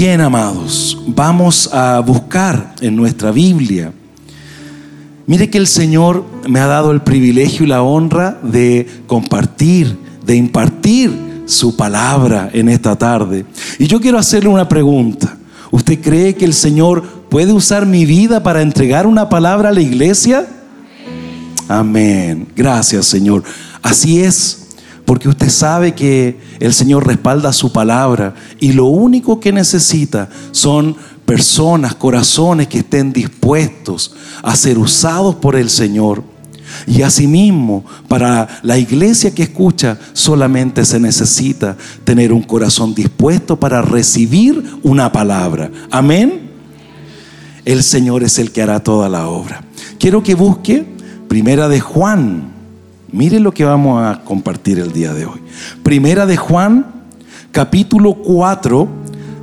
Bien, amados, vamos a buscar en nuestra Biblia. Mire que el Señor me ha dado el privilegio y la honra de compartir, de impartir su palabra en esta tarde. Y yo quiero hacerle una pregunta. ¿Usted cree que el Señor puede usar mi vida para entregar una palabra a la iglesia? Amén. Gracias, Señor. Así es porque usted sabe que el Señor respalda su palabra y lo único que necesita son personas, corazones que estén dispuestos a ser usados por el Señor. Y asimismo, para la iglesia que escucha, solamente se necesita tener un corazón dispuesto para recibir una palabra. Amén. El Señor es el que hará toda la obra. Quiero que busque Primera de Juan, Mire lo que vamos a compartir el día de hoy. Primera de Juan, capítulo 4,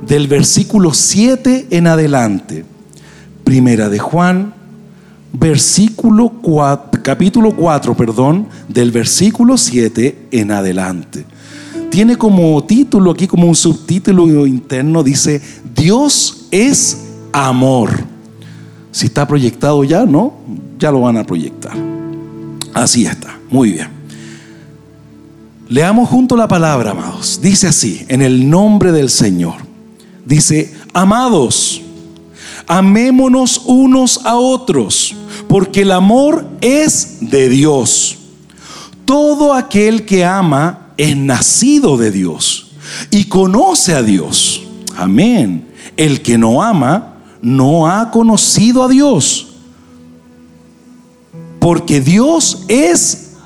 del versículo 7 en adelante. Primera de Juan, versículo 4, capítulo 4, perdón, del versículo 7 en adelante. Tiene como título aquí, como un subtítulo interno, dice, Dios es amor. Si está proyectado ya, ¿no? Ya lo van a proyectar. Así está. Muy bien. Leamos junto la palabra, amados. Dice así, en el nombre del Señor. Dice, amados, amémonos unos a otros, porque el amor es de Dios. Todo aquel que ama es nacido de Dios y conoce a Dios. Amén. El que no ama no ha conocido a Dios, porque Dios es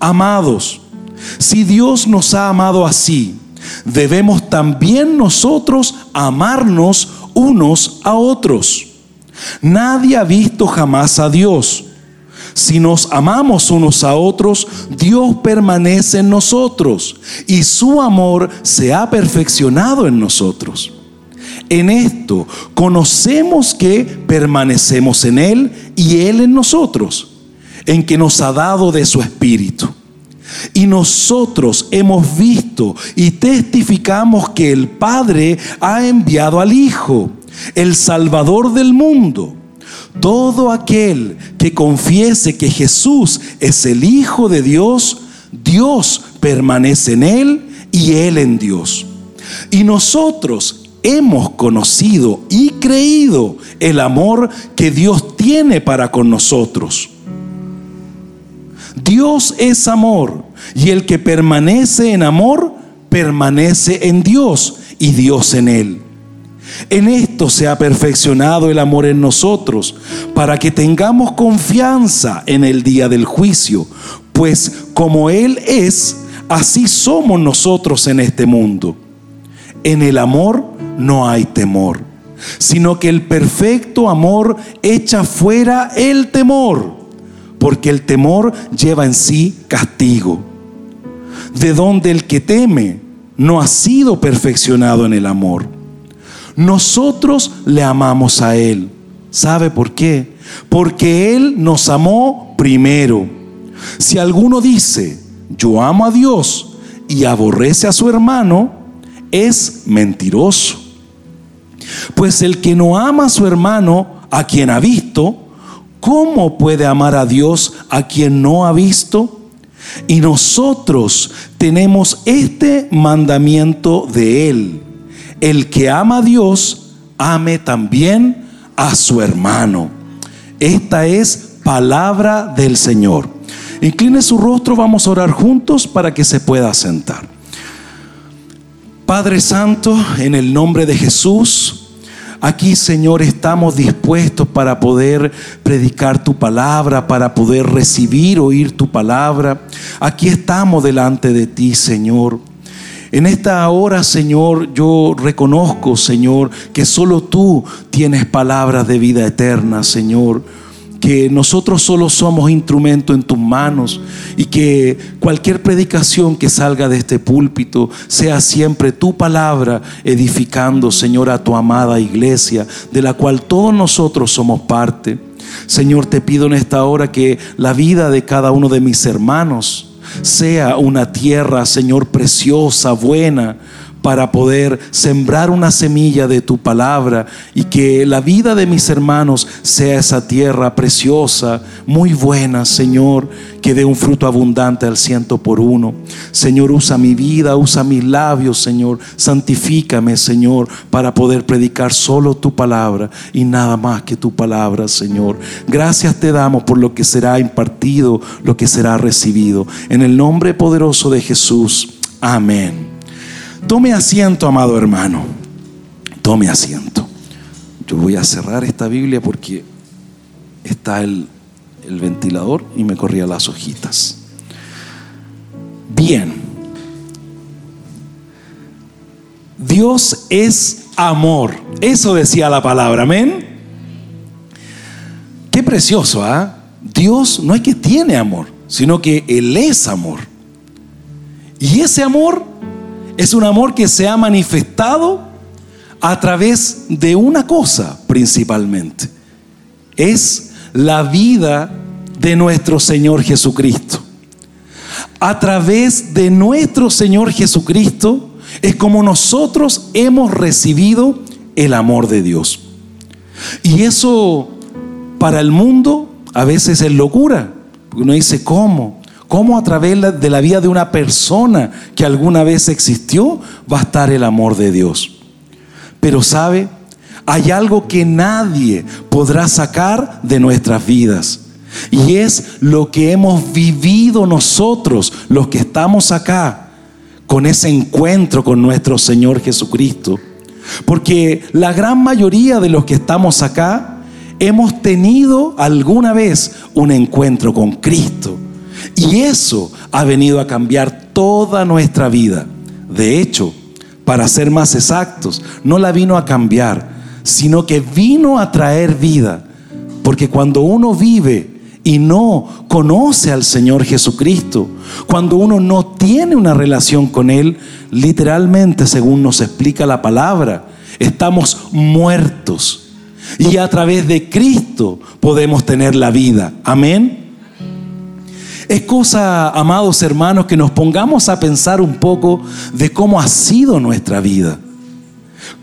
Amados, si Dios nos ha amado así, debemos también nosotros amarnos unos a otros. Nadie ha visto jamás a Dios. Si nos amamos unos a otros, Dios permanece en nosotros y su amor se ha perfeccionado en nosotros. En esto conocemos que permanecemos en Él y Él en nosotros en que nos ha dado de su Espíritu. Y nosotros hemos visto y testificamos que el Padre ha enviado al Hijo, el Salvador del mundo. Todo aquel que confiese que Jesús es el Hijo de Dios, Dios permanece en Él y Él en Dios. Y nosotros hemos conocido y creído el amor que Dios tiene para con nosotros. Dios es amor y el que permanece en amor permanece en Dios y Dios en él. En esto se ha perfeccionado el amor en nosotros, para que tengamos confianza en el día del juicio, pues como Él es, así somos nosotros en este mundo. En el amor no hay temor, sino que el perfecto amor echa fuera el temor porque el temor lleva en sí castigo, de donde el que teme no ha sido perfeccionado en el amor. Nosotros le amamos a Él. ¿Sabe por qué? Porque Él nos amó primero. Si alguno dice, yo amo a Dios y aborrece a su hermano, es mentiroso. Pues el que no ama a su hermano, a quien ha visto, ¿cómo puede amar a Dios a quien no ha visto? Y nosotros tenemos este mandamiento de Él. El que ama a Dios, ame también a su hermano. Esta es palabra del Señor. Incline su rostro, vamos a orar juntos para que se pueda sentar. Padre Santo, en el nombre de Jesús, Aquí, Señor, estamos dispuestos para poder predicar tu palabra, para poder recibir, oír tu palabra. Aquí estamos delante de ti, Señor. En esta hora, Señor, yo reconozco, Señor, que solo tú tienes palabras de vida eterna, Señor que nosotros solo somos instrumento en tus manos y que cualquier predicación que salga de este púlpito sea siempre tu palabra edificando, Señor, a tu amada iglesia, de la cual todos nosotros somos parte. Señor, te pido en esta hora que la vida de cada uno de mis hermanos sea una tierra, Señor, preciosa, buena, para poder sembrar una semilla de tu palabra y que la vida de mis hermanos sea esa tierra preciosa, muy buena, Señor, que dé un fruto abundante al ciento por uno. Señor, usa mi vida, usa mis labios, Señor, santifícame, Señor, para poder predicar solo tu palabra y nada más que tu palabra, Señor. Gracias te damos por lo que será impartido, lo que será recibido. En el nombre poderoso de Jesús. Amén. Tome asiento, amado hermano. Tome asiento. Yo voy a cerrar esta Biblia porque está el, ventilador y me corría las hojitas. Bien. Dios es amor. Eso decía la palabra. Amén. Qué precioso, ¿ah? Dios no es que tiene amor, sino que Él es amor. Y ese amor es un amor que se ha manifestado a través de una cosa principalmente. Es la vida de nuestro Señor Jesucristo. A través de nuestro Señor Jesucristo es como nosotros hemos recibido el amor de Dios. Y eso para el mundo a veces es locura. Uno dice, ¿cómo? Cómo a través de la vida de una persona que alguna vez existió va a estar el amor de Dios. Pero sabe, hay algo que nadie podrá sacar de nuestras vidas. Y es lo que hemos vivido nosotros, los que estamos acá, con ese encuentro con nuestro Señor Jesucristo. Porque la gran mayoría de los que estamos acá hemos tenido alguna vez un encuentro con Cristo. Y eso ha venido a cambiar toda nuestra vida. De hecho, para ser más exactos, no la vino a cambiar, sino que vino a traer vida. Porque cuando uno vive y no conoce al Señor Jesucristo, cuando uno no tiene una relación con Él, literalmente, según nos explica la palabra, estamos muertos. Y a través de Cristo podemos tener la vida. Amén. Es cosa, amados hermanos, que nos pongamos a pensar un poco de cómo ha sido nuestra vida.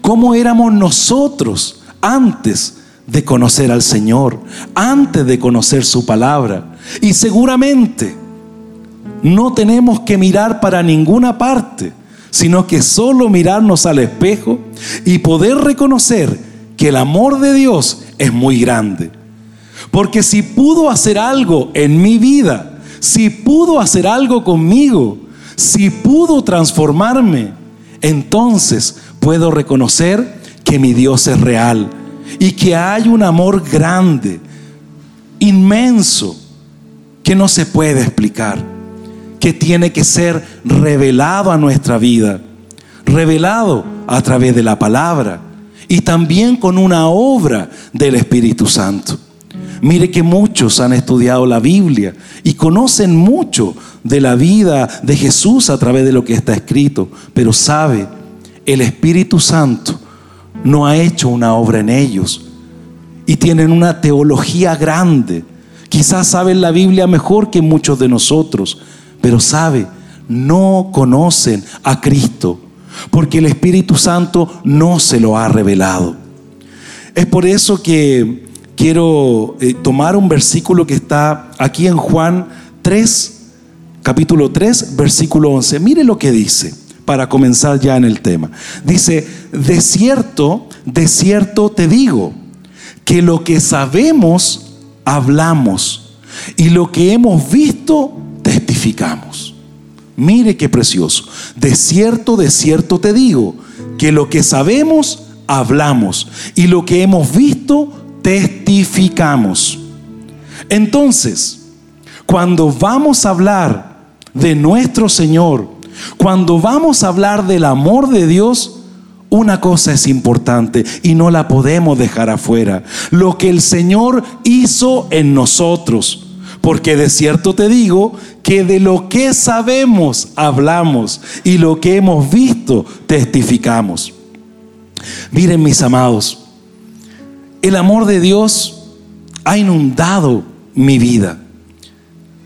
Cómo éramos nosotros antes de conocer al Señor, antes de conocer su palabra. Y seguramente no tenemos que mirar para ninguna parte, sino que solo mirarnos al espejo y poder reconocer que el amor de Dios es muy grande. Porque si pudo hacer algo en mi vida, si pudo hacer algo conmigo, si pudo transformarme, entonces puedo reconocer que mi Dios es real y que hay un amor grande, inmenso, que no se puede explicar, que tiene que ser revelado a nuestra vida, revelado a través de la palabra y también con una obra del Espíritu Santo. Mire que muchos han estudiado la Biblia y conocen mucho de la vida de Jesús a través de lo que está escrito, pero sabe, el Espíritu Santo no ha hecho una obra en ellos y tienen una teología grande. Quizás saben la Biblia mejor que muchos de nosotros, pero sabe, no conocen a Cristo porque el Espíritu Santo no se lo ha revelado. Es por eso que quiero eh, tomar un versículo que está aquí en Juan 3, capítulo 3, versículo 11. Mire lo que dice para comenzar ya en el tema. Dice, de cierto, de cierto te digo, que lo que sabemos, hablamos, y lo que hemos visto, testificamos. Mire qué precioso. De cierto, de cierto te digo, que lo que sabemos, hablamos, y lo que hemos visto, testificamos. Entonces, cuando vamos a hablar de nuestro Señor, Cuando vamos a hablar del amor de Dios, una cosa es importante y no la podemos dejar afuera. Lo que el Señor hizo en nosotros. Porque de cierto te digo que de lo que sabemos hablamos y lo que hemos visto testificamos. Miren mis amados, el amor de Dios ha inundado mi vida.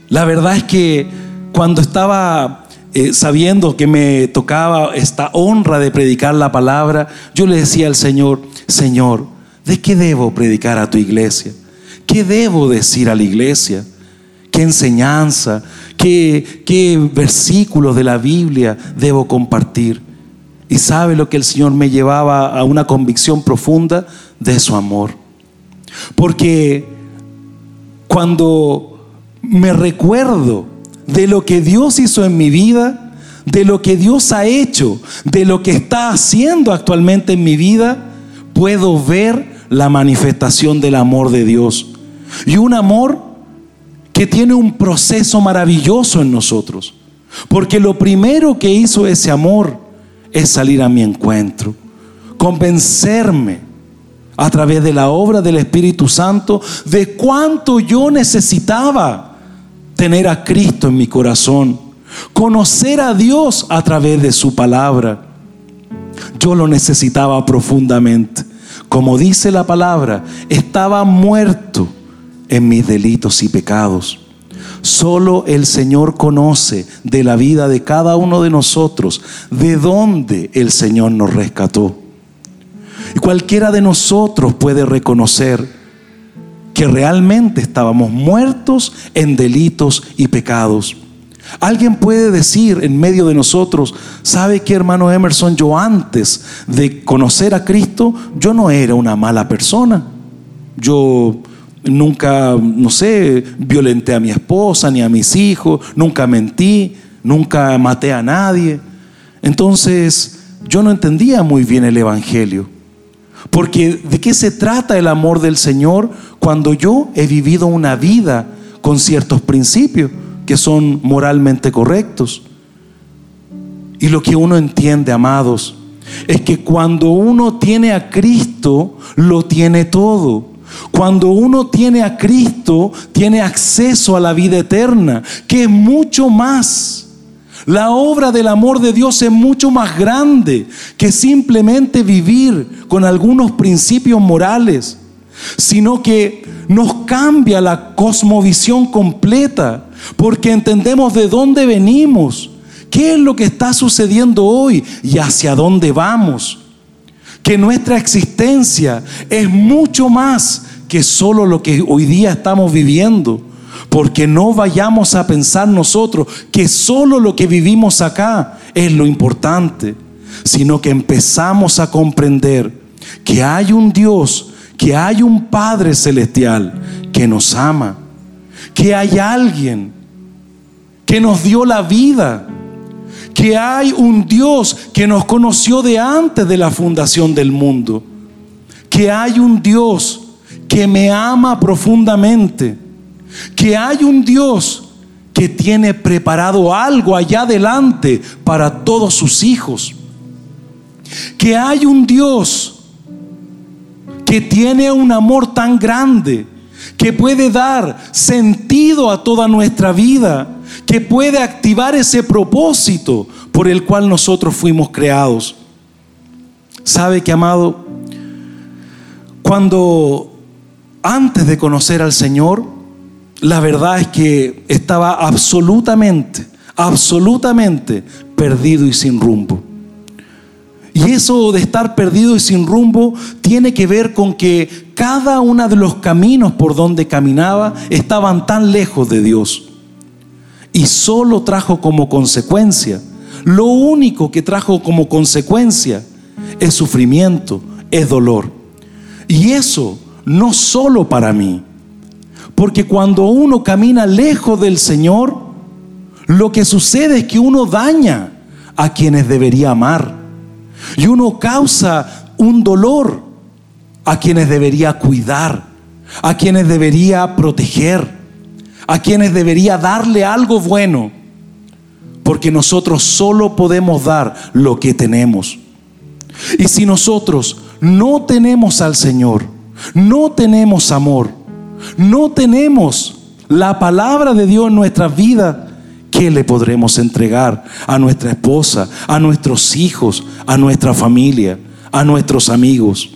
La verdad es que cuando estaba eh, sabiendo que me tocaba esta honra de predicar la palabra, yo le decía al Señor, Señor, ¿de qué debo predicar a tu iglesia? ¿Qué debo decir a la iglesia? ¿Qué enseñanza? ¿Qué, qué versículos de la Biblia debo compartir? Y sabe lo que el Señor me llevaba a una convicción profunda de su amor. Porque cuando me recuerdo de lo que Dios hizo en mi vida, de lo que Dios ha hecho, de lo que está haciendo actualmente en mi vida, puedo ver la manifestación del amor de Dios. Y un amor que tiene un proceso maravilloso en nosotros. Porque lo primero que hizo ese amor es salir a mi encuentro, convencerme a través de la obra del Espíritu Santo de cuánto yo necesitaba tener a Cristo en mi corazón, conocer a Dios a través de su palabra. Yo lo necesitaba profundamente. Como dice la palabra, estaba muerto en mis delitos y pecados. Solo el Señor conoce de la vida de cada uno de nosotros de dónde el Señor nos rescató. Y cualquiera de nosotros puede reconocer que realmente estábamos muertos en delitos y pecados. Alguien puede decir en medio de nosotros, ¿sabe qué hermano Emerson? Yo antes de conocer a Cristo, yo no era una mala persona. Yo nunca, no sé, violenté a mi esposa ni a mis hijos, nunca mentí, nunca maté a nadie. Entonces, yo no entendía muy bien el Evangelio. Porque ¿de qué se trata el amor del Señor cuando yo he vivido una vida con ciertos principios que son moralmente correctos? Y lo que uno entiende, amados, es que cuando uno tiene a Cristo, lo tiene todo. Cuando uno tiene a Cristo, tiene acceso a la vida eterna, que es mucho más la obra del amor de Dios es mucho más grande que simplemente vivir con algunos principios morales, sino que nos cambia la cosmovisión completa, porque entendemos de dónde venimos, qué es lo que está sucediendo hoy y hacia dónde vamos. Que nuestra existencia es mucho más que solo lo que hoy día estamos viviendo. Porque no vayamos a pensar nosotros que solo lo que vivimos acá es lo importante, sino que empezamos a comprender que hay un Dios, que hay un Padre celestial que nos ama, que hay alguien que nos dio la vida, que hay un Dios que nos conoció de antes de la fundación del mundo, que hay un Dios que me ama profundamente que hay un Dios que tiene preparado algo allá adelante para todos sus hijos. Que hay un Dios que tiene un amor tan grande, que puede dar sentido a toda nuestra vida, que puede activar ese propósito por el cual nosotros fuimos creados. ¿Sabe que, amado? Cuando antes de conocer al Señor, la verdad es que estaba absolutamente, absolutamente perdido y sin rumbo. Y eso de estar perdido y sin rumbo tiene que ver con que cada uno de los caminos por donde caminaba estaban tan lejos de Dios. Y solo trajo como consecuencia, lo único que trajo como consecuencia es sufrimiento, es dolor. Y eso no solo para mí, porque cuando uno camina lejos del Señor, lo que sucede es que uno daña a quienes debería amar. Y uno causa un dolor a quienes debería cuidar, a quienes debería proteger, a quienes debería darle algo bueno. porque nosotros solo podemos dar lo que tenemos. Y si nosotros no tenemos al Señor, no tenemos amor, no tenemos la palabra de Dios en nuestra vida, ¿qué le podremos entregar a nuestra esposa, a nuestros hijos, a nuestra familia, a nuestros amigos?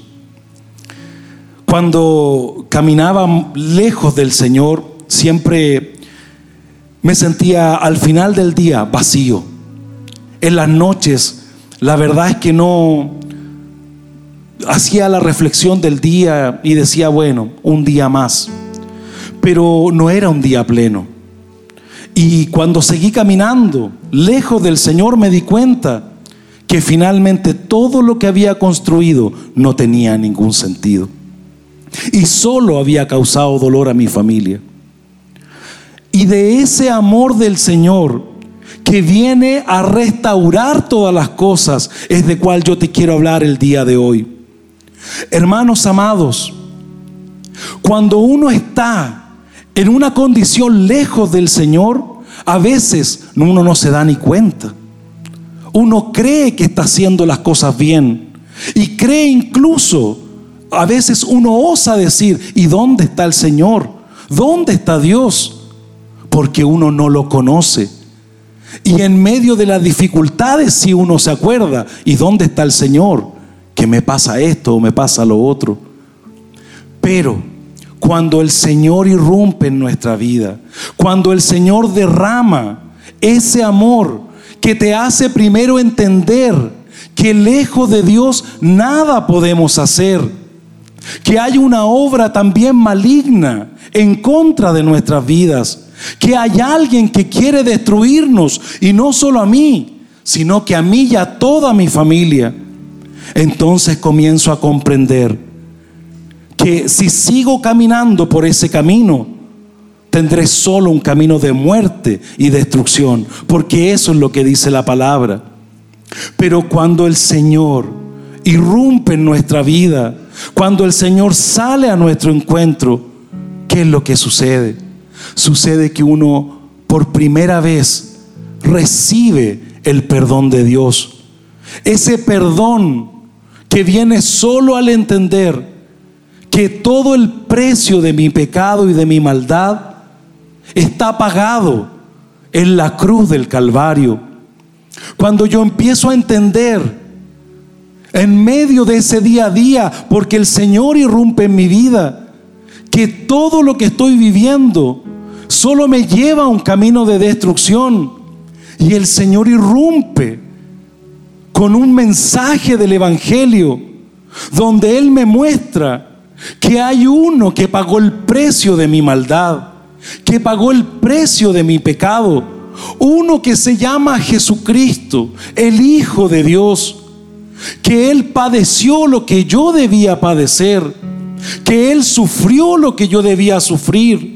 Cuando caminaba lejos del Señor, siempre me sentía al final del día vacío. En las noches, la verdad es que no hacía la reflexión del día y decía, bueno, un día más. Pero no era un día pleno. Y cuando seguí caminando, lejos del Señor, me di cuenta que finalmente todo lo que había construido no tenía ningún sentido. Y solo había causado dolor a mi familia. Y de ese amor del Señor que viene a restaurar todas las cosas es de cual yo te quiero hablar el día de hoy. Hermanos amados, cuando uno está en una condición lejos del Señor, a veces uno no se da ni cuenta. Uno cree que está haciendo las cosas bien y cree incluso, a veces uno osa decir, ¿y dónde está el Señor? ¿Dónde está Dios? porque uno no lo conoce. Y en medio de las dificultades, si uno se acuerda, ¿y dónde está el Señor? Que me pasa esto o me pasa lo otro. Pero cuando el Señor irrumpe en nuestra vida, cuando el Señor derrama ese amor que te hace primero entender que lejos de Dios nada podemos hacer, que hay una obra también maligna en contra de nuestras vidas, que hay alguien que quiere destruirnos y no solo a mí, sino que a mí y a toda mi familia. Entonces comienzo a comprender que si sigo caminando por ese camino, tendré solo un camino de muerte y destrucción, porque eso es lo que dice la palabra. Pero cuando el Señor irrumpe en nuestra vida, cuando el Señor sale a nuestro encuentro, ¿qué es lo que sucede? sucede que uno por primera vez recibe el perdón de Dios. Ese perdón que viene solo al entender que todo el precio de mi pecado y de mi maldad está pagado en la cruz del Calvario. Cuando yo empiezo a entender en medio de ese día a día, porque el Señor irrumpe en mi vida, que todo lo que estoy viviendo solo me lleva a un camino de destrucción. Y el Señor irrumpe con un mensaje del Evangelio, donde Él me muestra que hay uno que pagó el precio de mi maldad, que pagó el precio de mi pecado, uno que se llama Jesucristo, el Hijo de Dios, que Él padeció lo que yo debía padecer, que Él sufrió lo que yo debía sufrir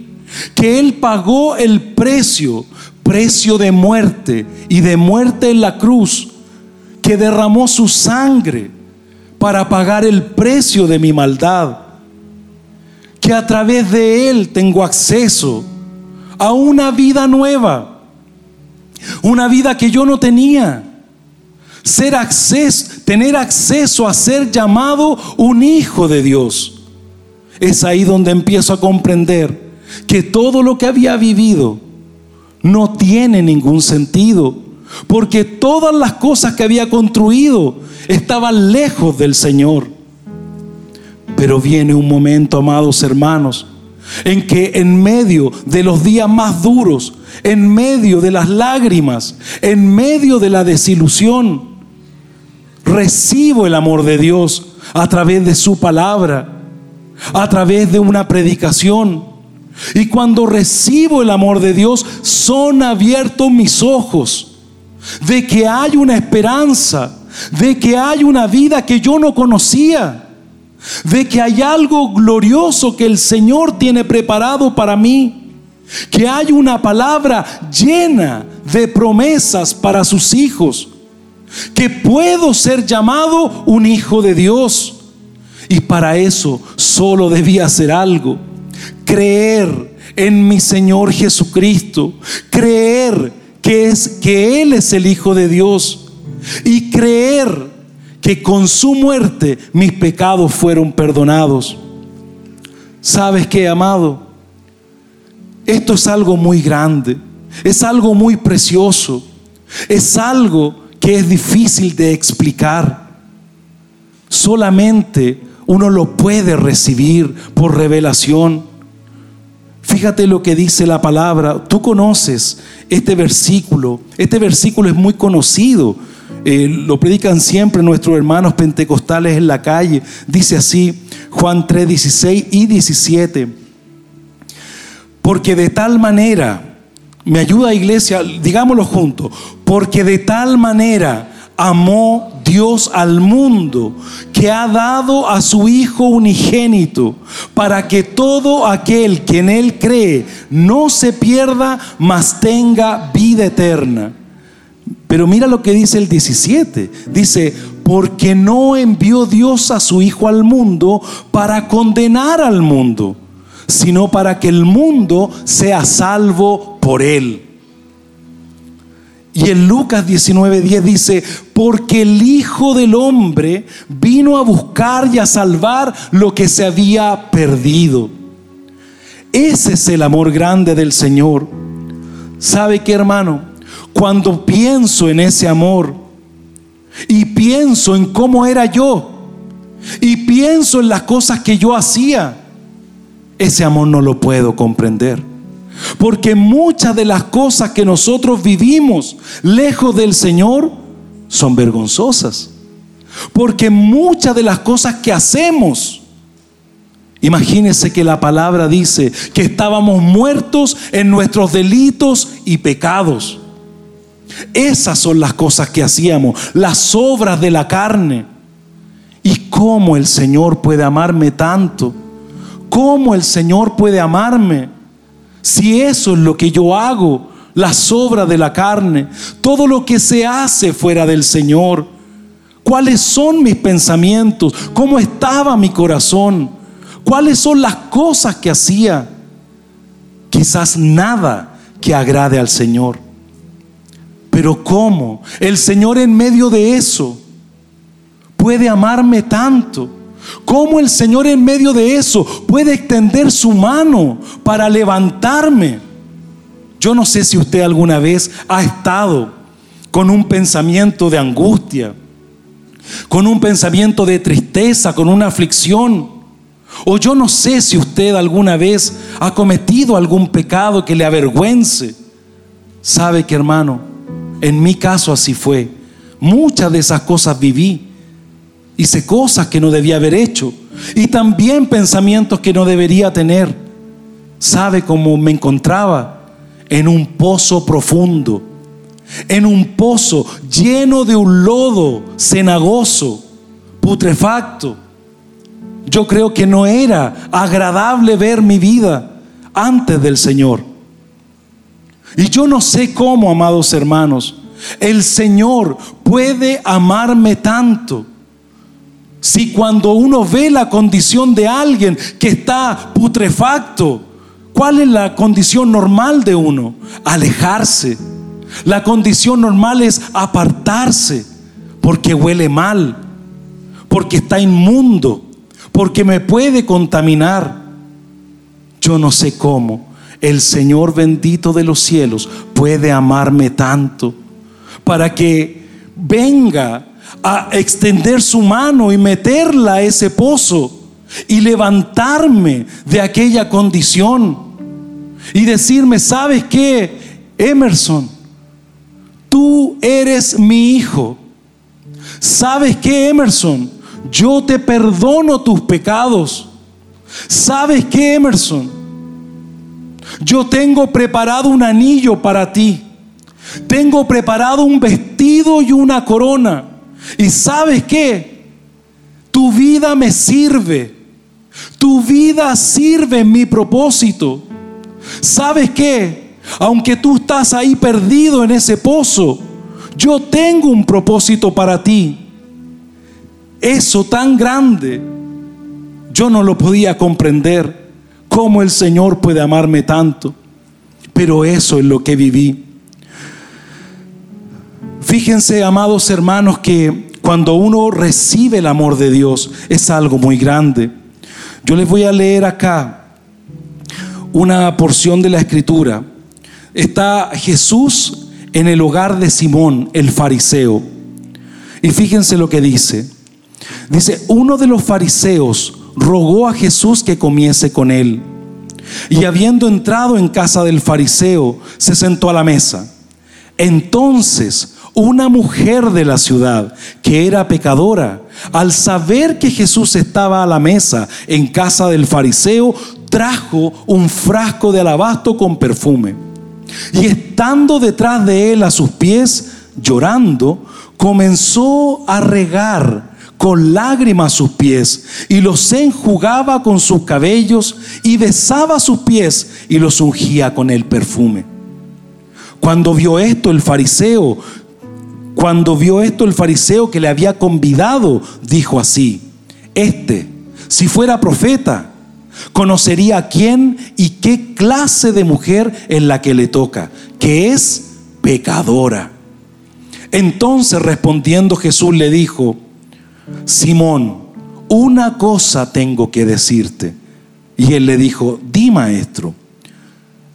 que Él pagó el precio, precio de muerte y de muerte en la cruz, que derramó su sangre para pagar el precio de mi maldad, que a través de Él tengo acceso a una vida nueva, una vida que yo no tenía. Ser acceso, tener acceso a ser llamado un hijo de Dios. Es ahí donde empiezo a comprender que todo lo que había vivido no tiene ningún sentido, porque todas las cosas que había construido estaban lejos del Señor. Pero viene un momento, amados hermanos, en que en medio de los días más duros, en medio de las lágrimas, en medio de la desilusión, recibo el amor de Dios a través de su palabra, a través de una predicación. Y cuando recibo el amor de Dios, son abiertos mis ojos de que hay una esperanza, de que hay una vida que yo no conocía, de que hay algo glorioso que el Señor tiene preparado para mí, que hay una palabra llena de promesas para sus hijos, que puedo ser llamado un hijo de Dios. Y para eso solo debía hacer algo. Creer en mi Señor Jesucristo, creer que es que Él es el Hijo de Dios. Y creer que con su muerte mis pecados fueron perdonados. ¿Sabes qué, amado? Esto es algo muy grande, es algo muy precioso, es algo que es difícil de explicar. Solamente uno lo puede recibir por revelación. Fíjate lo que dice la palabra. Tú conoces este versículo. Este versículo es muy conocido. Eh, lo predican siempre nuestros hermanos pentecostales en la calle. Dice así, Juan 3, 16 y 17. Porque de tal manera, me ayuda iglesia, digámoslo juntos, porque de tal manera amó Dios al mundo que ha dado a su Hijo unigénito para que todo aquel que en Él cree no se pierda, mas tenga vida eterna. Pero mira lo que dice el 17. Dice, porque no envió Dios a su Hijo al mundo para condenar al mundo, sino para que el mundo sea salvo por él. Y en Lucas 19:10 dice, porque el Hijo del Hombre vino a buscar y a salvar lo que se había perdido. Ese es el amor grande del Señor. ¿Sabe qué, hermano? Cuando pienso en ese amor, y pienso en cómo era yo y pienso en las cosas que yo hacía, ese amor no lo puedo comprender. Porque muchas de las cosas que nosotros vivimos lejos del Señor son vergonzosas. Porque muchas de las cosas que hacemos, imagínense que la palabra dice que estábamos muertos en nuestros delitos y pecados. Esas son las cosas que hacíamos, las obras de la carne. ¿Y cómo el Señor puede amarme tanto? ¿Cómo el Señor puede amarme? Si eso es lo que yo hago, las obras de la carne, todo lo que se hace fuera del Señor. ¿Cuáles son mis pensamientos? ¿Cómo estaba mi corazón? ¿Cuáles son las cosas que hacía? Quizás nada que agrade al Señor. Pero ¿cómo? El Señor en medio de eso puede amarme tanto. ¿Cómo el Señor en medio de eso puede extender su mano para levantarme? Yo no sé si usted alguna vez ha estado con un pensamiento de angustia, con un pensamiento de tristeza, con una aflicción. O yo no sé si usted alguna vez ha cometido algún pecado que le avergüence. ¿Sabe que hermano? En mi caso así fue. Muchas de esas cosas viví. Hice cosas que no debía haber hecho. Y también pensamientos que no debería tener. ¿Sabe cómo me encontraba? En un pozo profundo. En un pozo lleno de un lodo cenagoso, putrefacto. Yo creo que no era agradable ver mi vida antes del Señor. Y yo no sé cómo, amados hermanos, el Señor puede amarme tanto. Si cuando uno ve la condición de alguien que está putrefacto, ¿cuál es la condición normal de uno? Alejarse. La condición normal es apartarse porque huele mal, porque está inmundo, porque me puede contaminar. Yo no sé cómo, el Señor bendito de los cielos puede amarme tanto para que venga a extender su mano y meterla a ese pozo y levantarme de aquella condición y decirme, ¿sabes qué? Emerson, tú eres mi hijo. ¿Sabes qué, Emerson? Yo te perdono tus pecados. ¿Sabes qué, Emerson? Yo tengo preparado un anillo para ti. Tengo preparado un vestido y una corona. Y sabes qué? Tu vida me sirve. Tu vida sirve en mi propósito. ¿Sabes qué? Aunque tú estás ahí perdido en ese pozo, yo tengo un propósito para ti. Eso tan grande, yo no lo podía comprender cómo el Señor puede amarme tanto. Pero eso es lo que viví. Fíjense, amados hermanos, que cuando uno recibe el amor de Dios es algo muy grande. Yo les voy a leer acá una porción de la escritura. Está Jesús en el hogar de Simón, el fariseo. Y fíjense lo que dice. Dice, uno de los fariseos rogó a Jesús que comiese con él. Y habiendo entrado en casa del fariseo, se sentó a la mesa. Entonces, una mujer de la ciudad que era pecadora, al saber que Jesús estaba a la mesa en casa del fariseo, trajo un frasco de alabastro con perfume. Y estando detrás de él a sus pies, llorando, comenzó a regar con lágrimas sus pies y los enjugaba con sus cabellos y besaba sus pies y los ungía con el perfume. Cuando vio esto el fariseo, cuando vio esto el fariseo que le había convidado, dijo así, este, si fuera profeta, conocería a quién y qué clase de mujer es la que le toca, que es pecadora. Entonces respondiendo Jesús le dijo, Simón, una cosa tengo que decirte. Y él le dijo, di maestro,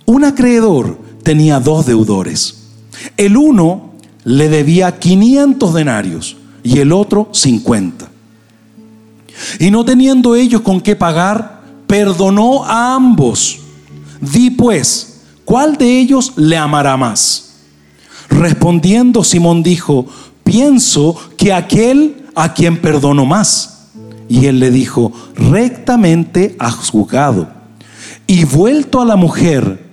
un acreedor tenía dos deudores. El uno le debía 500 denarios y el otro 50. Y no teniendo ellos con qué pagar, perdonó a ambos. Di pues, ¿cuál de ellos le amará más? Respondiendo Simón dijo, pienso que aquel a quien perdonó más. Y él le dijo, rectamente has juzgado. Y vuelto a la mujer,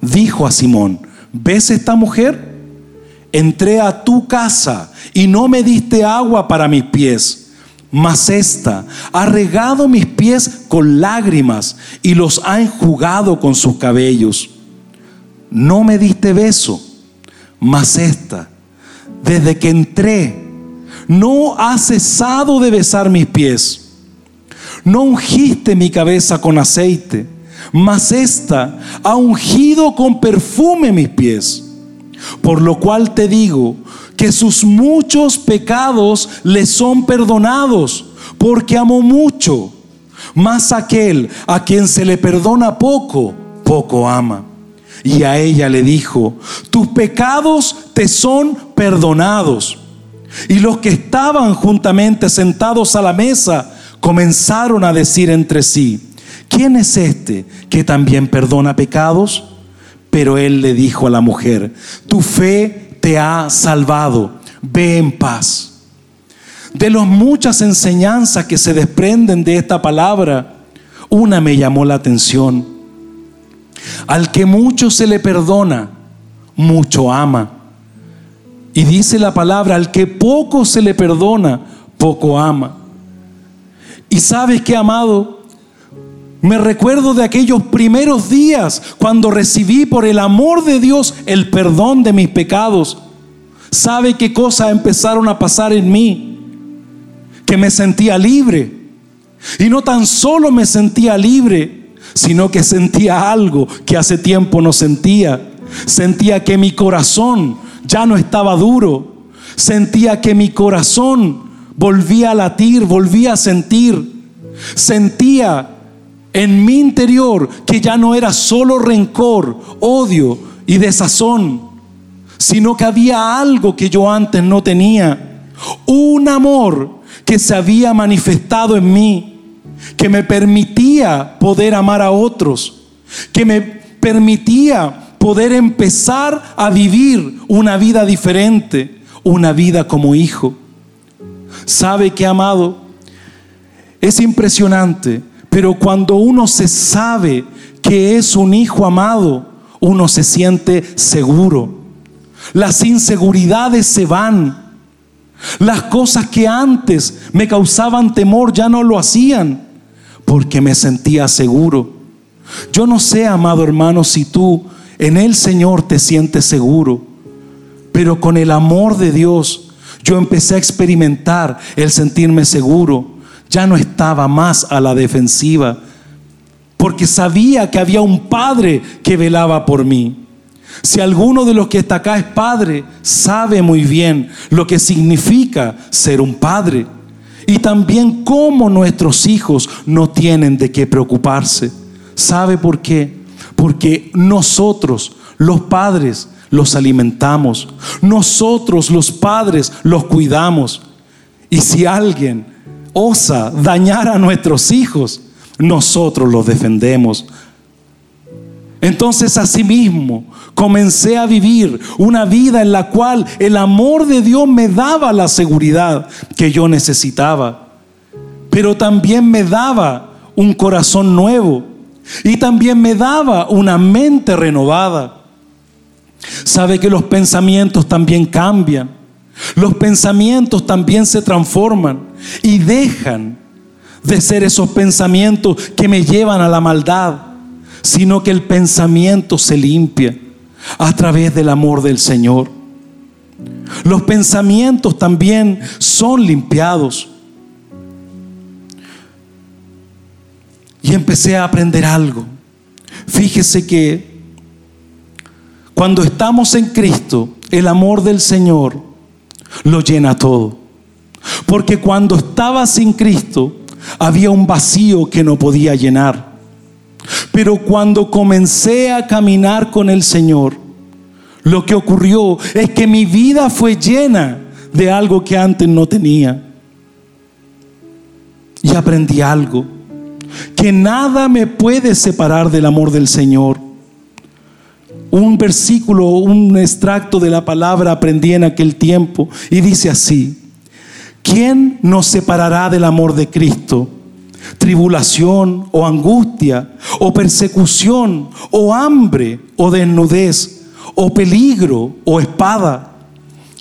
dijo a Simón, ¿ves esta mujer? Entré a tu casa y no me diste agua para mis pies, mas esta ha regado mis pies con lágrimas y los ha enjugado con sus cabellos. No me diste beso, mas esta, desde que entré, no has cesado de besar mis pies. No ungiste mi cabeza con aceite, mas esta ha ungido con perfume mis pies. Por lo cual te digo que sus muchos pecados le son perdonados, porque amó mucho. Mas aquel a quien se le perdona poco, poco ama. Y a ella le dijo, tus pecados te son perdonados. Y los que estaban juntamente sentados a la mesa comenzaron a decir entre sí, ¿quién es este que también perdona pecados? Pero él le dijo a la mujer, tu fe te ha salvado, ve en paz. De las muchas enseñanzas que se desprenden de esta palabra, una me llamó la atención. Al que mucho se le perdona, mucho ama. Y dice la palabra, al que poco se le perdona, poco ama. Y sabes que, amado, me recuerdo de aquellos primeros días cuando recibí por el amor de Dios el perdón de mis pecados. ¿Sabe qué cosas empezaron a pasar en mí? Que me sentía libre. Y no tan solo me sentía libre, sino que sentía algo que hace tiempo no sentía. Sentía que mi corazón ya no estaba duro. Sentía que mi corazón volvía a latir, volvía a sentir. Sentía en mi interior que ya no era solo rencor, odio y desazón, sino que había algo que yo antes no tenía. Un amor que se había manifestado en mí, que me permitía poder amar a otros, que me permitía poder empezar a vivir una vida diferente, una vida como hijo. ¿Sabe que, amado? Es impresionante, pero cuando uno se sabe que es un hijo amado, uno se siente seguro. Las inseguridades se van. Las cosas que antes me causaban temor ya no lo hacían porque me sentía seguro. Yo no sé, amado hermano, si tú en el Señor te sientes seguro, pero con el amor de Dios yo empecé a experimentar el sentirme seguro. Ya no estaba más a la defensiva, porque sabía que había un Padre que velaba por mí. Si alguno de los que está acá es padre, sabe muy bien lo que significa ser un padre y también cómo nuestros hijos no tienen de qué preocuparse. ¿Sabe por qué? Porque nosotros, los padres, los alimentamos. Nosotros, los padres, los cuidamos. Y si alguien osa dañar a nuestros hijos, nosotros los defendemos. Entonces asimismo comencé a vivir una vida en la cual el amor de Dios me daba la seguridad que yo necesitaba, pero también me daba un corazón nuevo y también me daba una mente renovada. Sabe que los pensamientos también cambian, los pensamientos también se transforman y dejan de ser esos pensamientos que me llevan a la maldad, sino que el pensamiento se limpia a través del amor del Señor. Los pensamientos también son limpiados. Y empecé a aprender algo. Fíjese que cuando estamos en Cristo, el amor del Señor lo llena todo. Porque cuando estaba sin Cristo, había un vacío que no podía llenar. Pero cuando comencé a caminar con el Señor, lo que ocurrió es que mi vida fue llena de algo que antes no tenía. Y aprendí algo, que nada me puede separar del amor del Señor. Un versículo, un extracto de la palabra aprendí en aquel tiempo y dice así, ¿quién nos separará del amor de Cristo? Tribulación o angustia o persecución o hambre o desnudez o peligro o espada.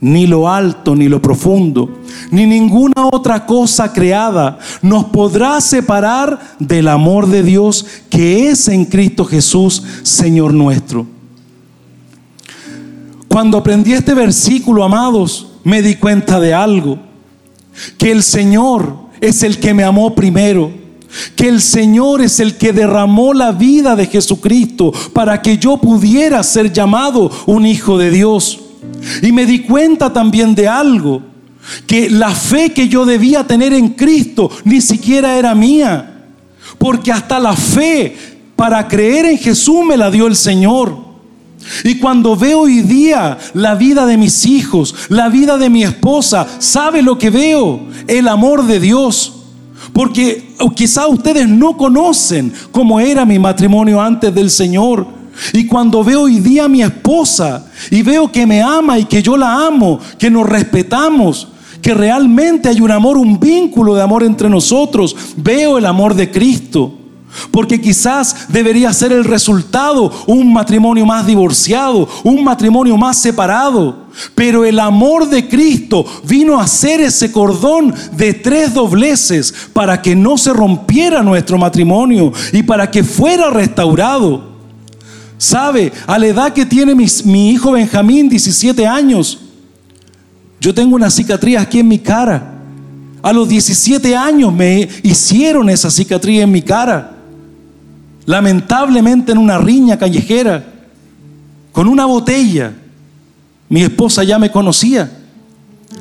ni lo alto ni lo profundo, ni ninguna otra cosa creada nos podrá separar del amor de Dios que es en Cristo Jesús, Señor nuestro. Cuando aprendí este versículo, amados, me di cuenta de algo, que el Señor es el que me amó primero que el Señor es el que derramó la vida de Jesucristo para que yo pudiera ser llamado un hijo de Dios. Y me di cuenta también de algo, que la fe que yo debía tener en Cristo ni siquiera era mía, porque hasta la fe para creer en Jesús me la dio el Señor. Y cuando veo hoy día la vida de mis hijos, la vida de mi esposa, ¿sabe lo que veo? El amor de Dios. Porque quizá ustedes no conocen cómo era mi matrimonio antes del Señor. Y cuando veo hoy día a mi esposa y veo que me ama y que yo la amo, que nos respetamos, que realmente hay un amor, un vínculo de amor entre nosotros, veo el amor de Cristo. Porque quizás debería ser el resultado un matrimonio más divorciado, un matrimonio más separado. Pero el amor de Cristo vino a ser ese cordón de tres dobleces para que no se rompiera nuestro matrimonio y para que fuera restaurado. ¿Sabe? A la edad que tiene mi, hijo Benjamín, 17 años, yo tengo una cicatriz aquí en mi cara. A los 17 años me hicieron esa cicatriz en mi cara lamentablemente en una riña callejera, con una botella. Mi esposa ya me conocía.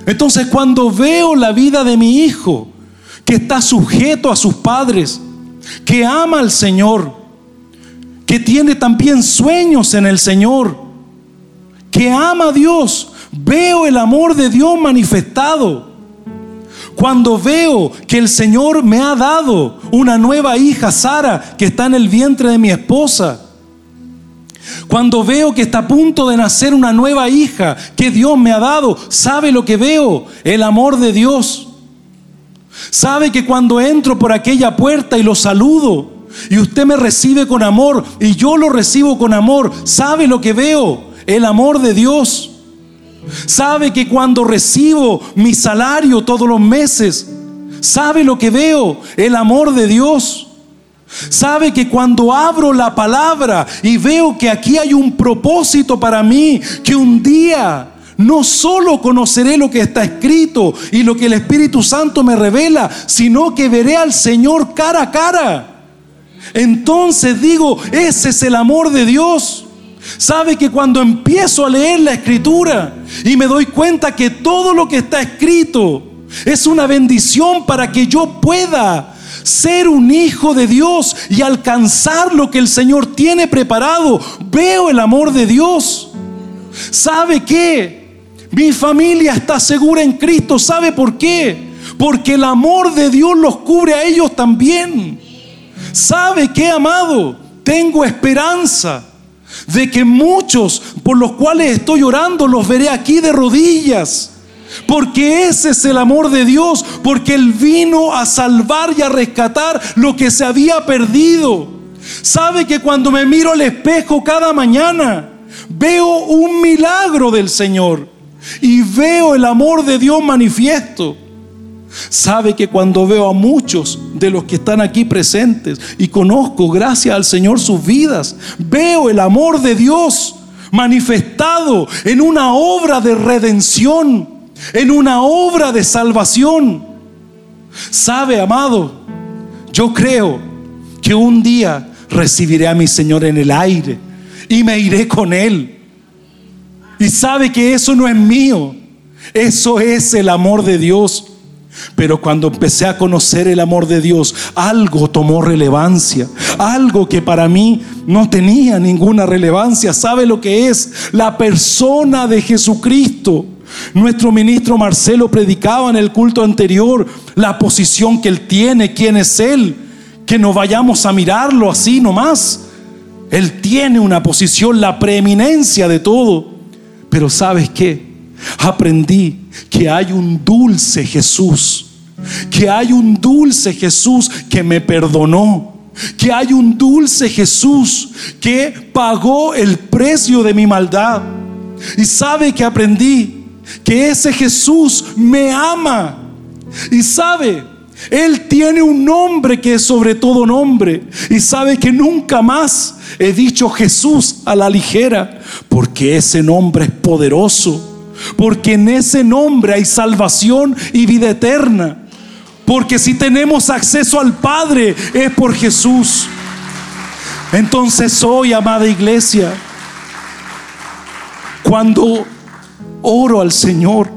Entonces cuando veo la vida de mi hijo, que está sujeto a sus padres, que ama al Señor, que tiene también sueños en el Señor, que ama a Dios, veo el amor de Dios manifestado. Cuando veo que el Señor me ha dado una nueva hija, Sara, que está en el vientre de mi esposa. Cuando veo que está a punto de nacer una nueva hija que Dios me ha dado, ¿sabe lo que veo? El amor de Dios. Sabe que cuando entro por aquella puerta y lo saludo y usted me recibe con amor y yo lo recibo con amor, ¿sabe lo que veo? El amor de Dios. Sabe que cuando recibo mi salario todos los meses, sabe lo que veo, el amor de Dios. Sabe que cuando abro la palabra y veo que aquí hay un propósito para mí, que un día no solo conoceré lo que está escrito y lo que el Espíritu Santo me revela, sino que veré al Señor cara a cara. Entonces digo, ese es el amor de Dios. Sabe que cuando empiezo a leer la escritura y me doy cuenta que todo lo que está escrito es una bendición para que yo pueda ser un hijo de Dios y alcanzar lo que el Señor tiene preparado, veo el amor de Dios. ¿Sabe qué? Mi familia está segura en Cristo. ¿Sabe por qué? Porque el amor de Dios los cubre a ellos también. ¿Sabe qué, amado? Tengo esperanza de que muchos por los cuales estoy orando los veré aquí de rodillas. Porque ese es el amor de Dios, porque Él vino a salvar y a rescatar lo que se había perdido. Sabe que cuando me miro al espejo cada mañana, veo un milagro del Señor y veo el amor de Dios manifiesto. Sabe que cuando veo a muchos de los que están aquí presentes y conozco, gracias al Señor, sus vidas, veo el amor de Dios manifestado en una obra de redención, en una obra de salvación. Sabe, amado, yo creo que un día recibiré a mi Señor en el aire y me iré con Él. Y sabe que eso no es mío, eso es el amor de Dios. Pero cuando empecé a conocer el amor de Dios, algo tomó relevancia. Algo que para mí no tenía ninguna relevancia. ¿Sabe lo que es? La persona de Jesucristo. Nuestro ministro Marcelo predicaba en el culto anterior la posición que él tiene, quién es él. Que no vayamos a mirarlo así nomás. Él tiene una posición, la preeminencia de todo. Pero ¿sabes qué? aprendí que hay un dulce Jesús, que hay un dulce Jesús que me perdonó, que hay un dulce Jesús que pagó el precio de mi maldad. Y sabe que aprendí que ese Jesús me ama. Y sabe, Él tiene un nombre que es sobre todo nombre. Y sabe que nunca más he dicho Jesús a la ligera, porque ese nombre es poderoso porque en ese nombre hay salvación y vida eterna. Porque si tenemos acceso al Padre es por Jesús. Entonces hoy, amada iglesia, cuando oro al Señor,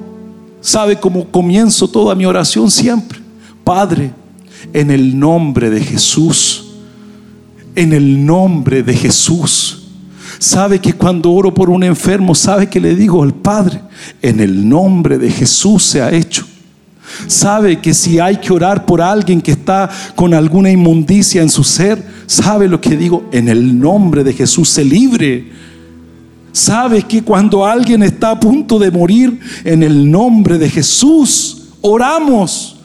¿sabe cómo comienzo toda mi oración siempre? Padre, en el nombre de Jesús, en el nombre de Jesús Sabe que cuando oro por un enfermo, sabe que le digo al Padre, en el nombre de Jesús se ha hecho. Sabe que si hay que orar por alguien que está con alguna inmundicia en su ser, sabe lo que digo, en el nombre de Jesús se libre. Sabe que cuando alguien está a punto de morir, en el nombre de Jesús oramos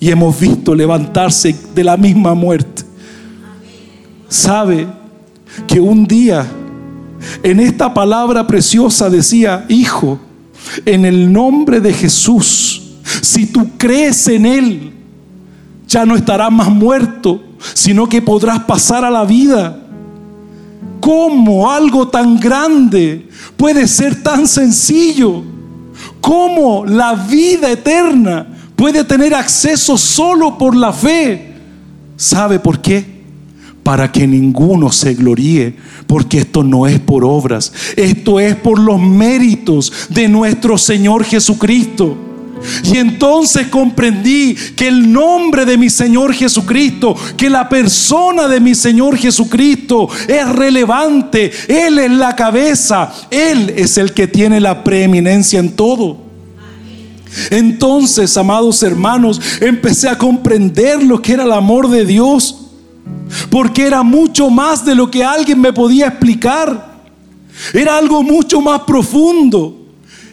y hemos visto levantarse de la misma muerte. Sabe que un día en esta palabra preciosa decía, hijo, en el nombre de Jesús, si tú crees en Él, ya no estarás más muerto, sino que podrás pasar a la vida. ¿Cómo algo tan grande puede ser tan sencillo? ¿Cómo la vida eterna puede tener acceso solo por la fe? ¿Sabe por qué? Para que ninguno se gloríe, porque esto no es por obras, esto es por los méritos de nuestro Señor Jesucristo. Y entonces comprendí que el nombre de mi Señor Jesucristo, que la persona de mi Señor Jesucristo es relevante. Él es la cabeza, Él es el que tiene la preeminencia en todo. Entonces, amados hermanos, empecé a comprender lo que era el amor de Dios porque era mucho más de lo que alguien me podía explicar. Era algo mucho más profundo.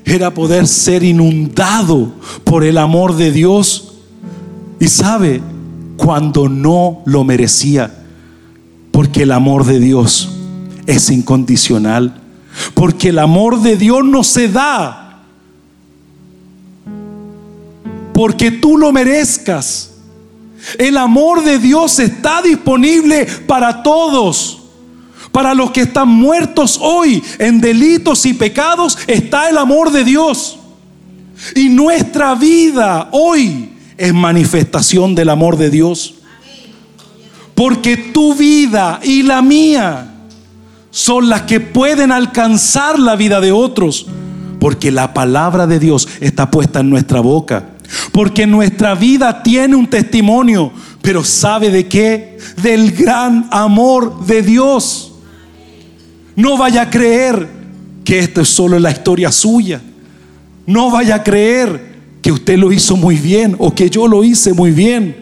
Era poder ser inundado por el amor de Dios. Y sabe, cuando no lo merecía, porque el amor de Dios es incondicional. Porque el amor de Dios no se da porque tú lo merezcas. El amor de Dios está disponible para todos. Para los que están muertos hoy en delitos y pecados está el amor de Dios. Y nuestra vida hoy es manifestación del amor de Dios. Porque tu vida y la mía son las que pueden alcanzar la vida de otros. Porque la palabra de Dios está puesta en nuestra boca. Porque nuestra vida tiene un testimonio. Pero ¿sabe de qué? Del gran amor de Dios. No vaya a creer que esto es solo la historia suya. No vaya a creer que usted lo hizo muy bien o que yo lo hice muy bien.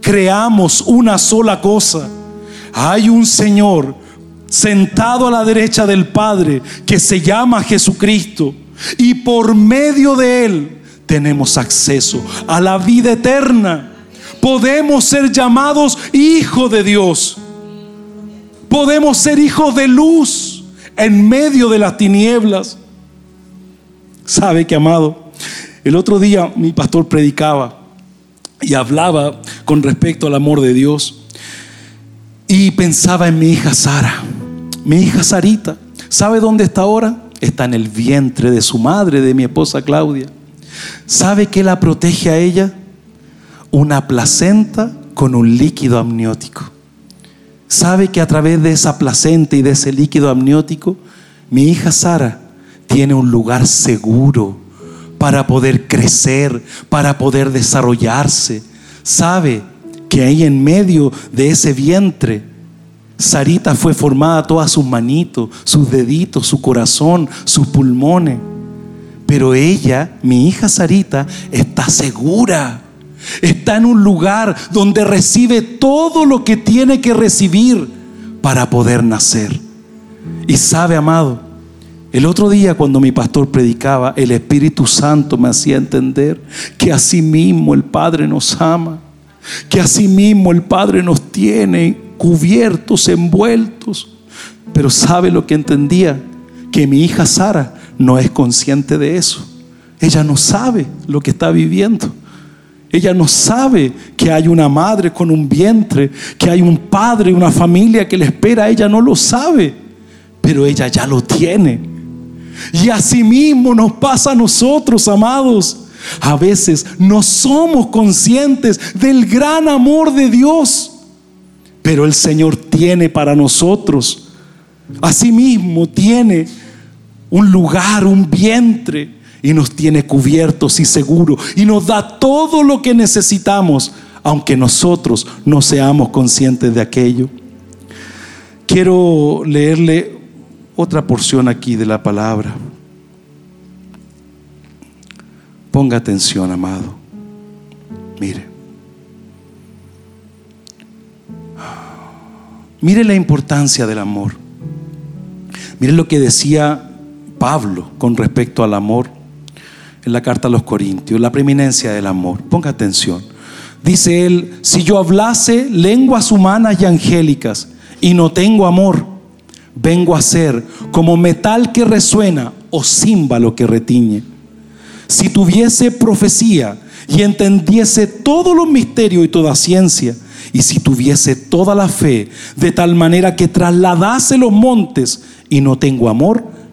Creamos una sola cosa. Hay un Señor sentado a la derecha del Padre que se llama Jesucristo y por medio de Él tenemos acceso a la vida eterna. Podemos ser llamados hijos de Dios. Podemos ser hijos de luz en medio de las tinieblas. ¿Sabe que, amado? El otro día mi pastor predicaba y hablaba con respecto al amor de Dios. Y pensaba en mi hija Sara, mi hija Sarita. ¿Sabe dónde está ahora? Está en el vientre de su madre, de mi esposa Claudia. ¿Sabe qué la protege a ella? Una placenta con un líquido amniótico sabe que a través de esa placenta y de ese líquido amniótico, mi hija Sara tiene un lugar seguro para poder crecer, para poder desarrollarse. Sabe que ahí en medio de ese vientre, Sarita fue formada todas sus manitos, sus deditos, su corazón, sus pulmones. Pero ella, mi hija Sarita, está segura Está en un lugar donde recibe todo lo que tiene que recibir para poder nacer. Y sabe, amado, el otro día cuando mi pastor predicaba, el Espíritu Santo me hacía entender que así mismo el Padre nos ama, que así mismo el Padre nos tiene cubiertos, envueltos. Pero sabe lo que entendía, que mi hija Sara no es consciente de eso. Ella no sabe lo que está viviendo. Ella no sabe que hay una madre con un vientre, que hay un padre, una familia que le espera. Ella no lo sabe, pero ella ya lo tiene. Y asimismo nos pasa a nosotros, amados. A veces no somos conscientes del gran amor de Dios, pero el Señor tiene para nosotros. Asimismo tiene un lugar, un vientre y nos tiene cubiertos y seguros y nos da todo lo que necesitamos, aunque nosotros no seamos conscientes de aquello. Quiero leerle otra porción aquí de la palabra. Ponga atención, amado. Mire. Mire la importancia del amor. Mire lo que decía Pablo con respecto al amor en la carta a los Corintios, la preeminencia del amor. Ponga atención. Dice él, si yo hablase lenguas humanas y angélicas y no tengo amor, vengo a ser como metal que resuena o címbalo que retiñe. Si tuviese profecía y entendiese todos los misterios y toda ciencia, y si tuviese toda la fe de tal manera que trasladase los montes y no tengo amor,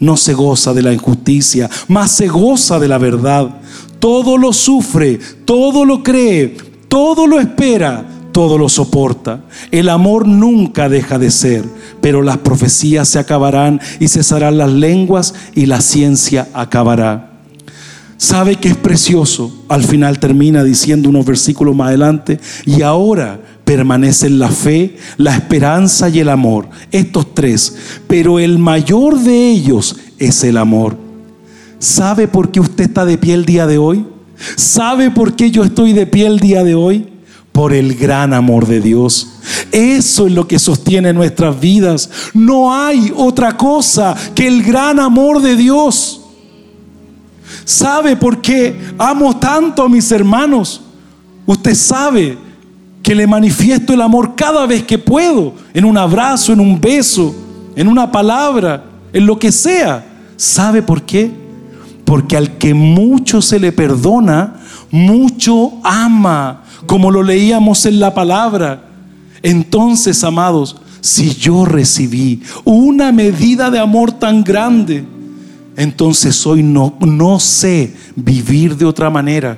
no se goza de la injusticia, más se goza de la verdad todo lo sufre, todo lo cree, todo lo espera, todo lo soporta. El amor nunca deja de ser, pero las profecías se acabarán y cesarán las lenguas y la ciencia acabará. ¿Sabe que es precioso? Al final termina diciendo unos versículos más adelante, y ahora permanecen la fe, la esperanza y el amor, estos tres, pero el mayor de ellos es el amor. ¿Sabe por qué usted está de pie el día de hoy? ¿Sabe por qué yo estoy de pie el día de hoy? Por el gran amor de Dios. Eso es lo que sostiene nuestras vidas. No hay otra cosa que el gran amor de Dios. ¿Sabe por qué amo tanto a mis hermanos? Usted sabe que le manifiesto el amor cada vez que puedo, en un abrazo, en un beso, en una palabra, en lo que sea. ¿Sabe por qué? Porque al que mucho se le perdona, mucho ama, como lo leíamos en la palabra. Entonces, amados, si yo recibí una medida de amor tan grande, entonces hoy no, no sé vivir de otra manera.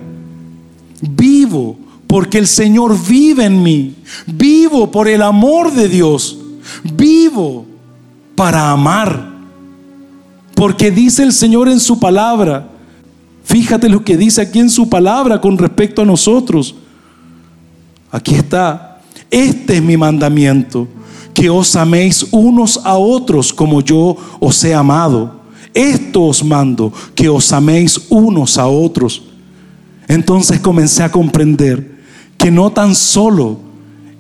Vivo porque el Señor vive en mí. Vivo por el amor de Dios. Vivo para amar. Porque dice el Señor en su palabra. Fíjate lo que dice aquí en su palabra con respecto a nosotros. Aquí está. Este es mi mandamiento. Que os améis unos a otros como yo os he amado. Esto os mando, que os améis unos a otros. Entonces comencé a comprender que no tan solo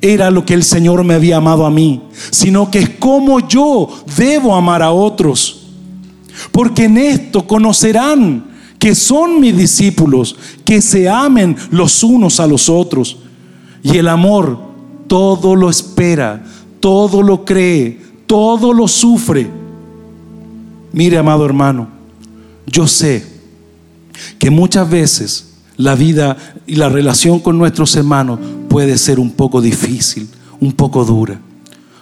era lo que el Señor me había amado a mí, sino que es como yo debo amar a otros. Porque en esto conocerán que son mis discípulos, que se amen los unos a los otros. Y el amor todo lo espera, todo lo cree, todo lo sufre. Mire, amado hermano, yo sé que muchas veces la vida y la relación con nuestros hermanos puede ser un poco difícil, un poco dura.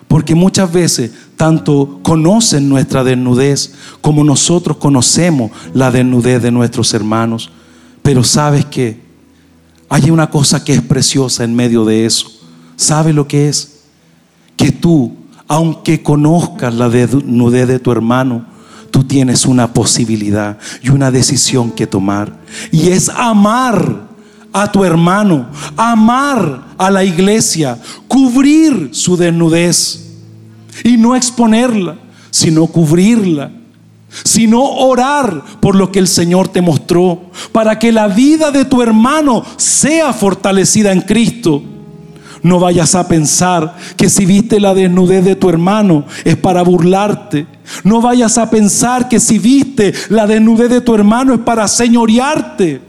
Porque muchas veces tanto conocen nuestra desnudez como nosotros conocemos la desnudez de nuestros hermanos. Pero sabes que hay una cosa que es preciosa en medio de eso. ¿Sabes lo que es? Que tú, aunque conozcas la desnudez de tu hermano, tú tienes una posibilidad y una decisión que tomar. Y es amar a tu hermano, amar a la iglesia, cubrir su desnudez y no exponerla, sino cubrirla, sino orar por lo que el Señor te mostró, para que la vida de tu hermano sea fortalecida en Cristo. No vayas a pensar que si viste la desnudez de tu hermano es para burlarte. No vayas a pensar que si viste la desnudez de tu hermano es para señorearte.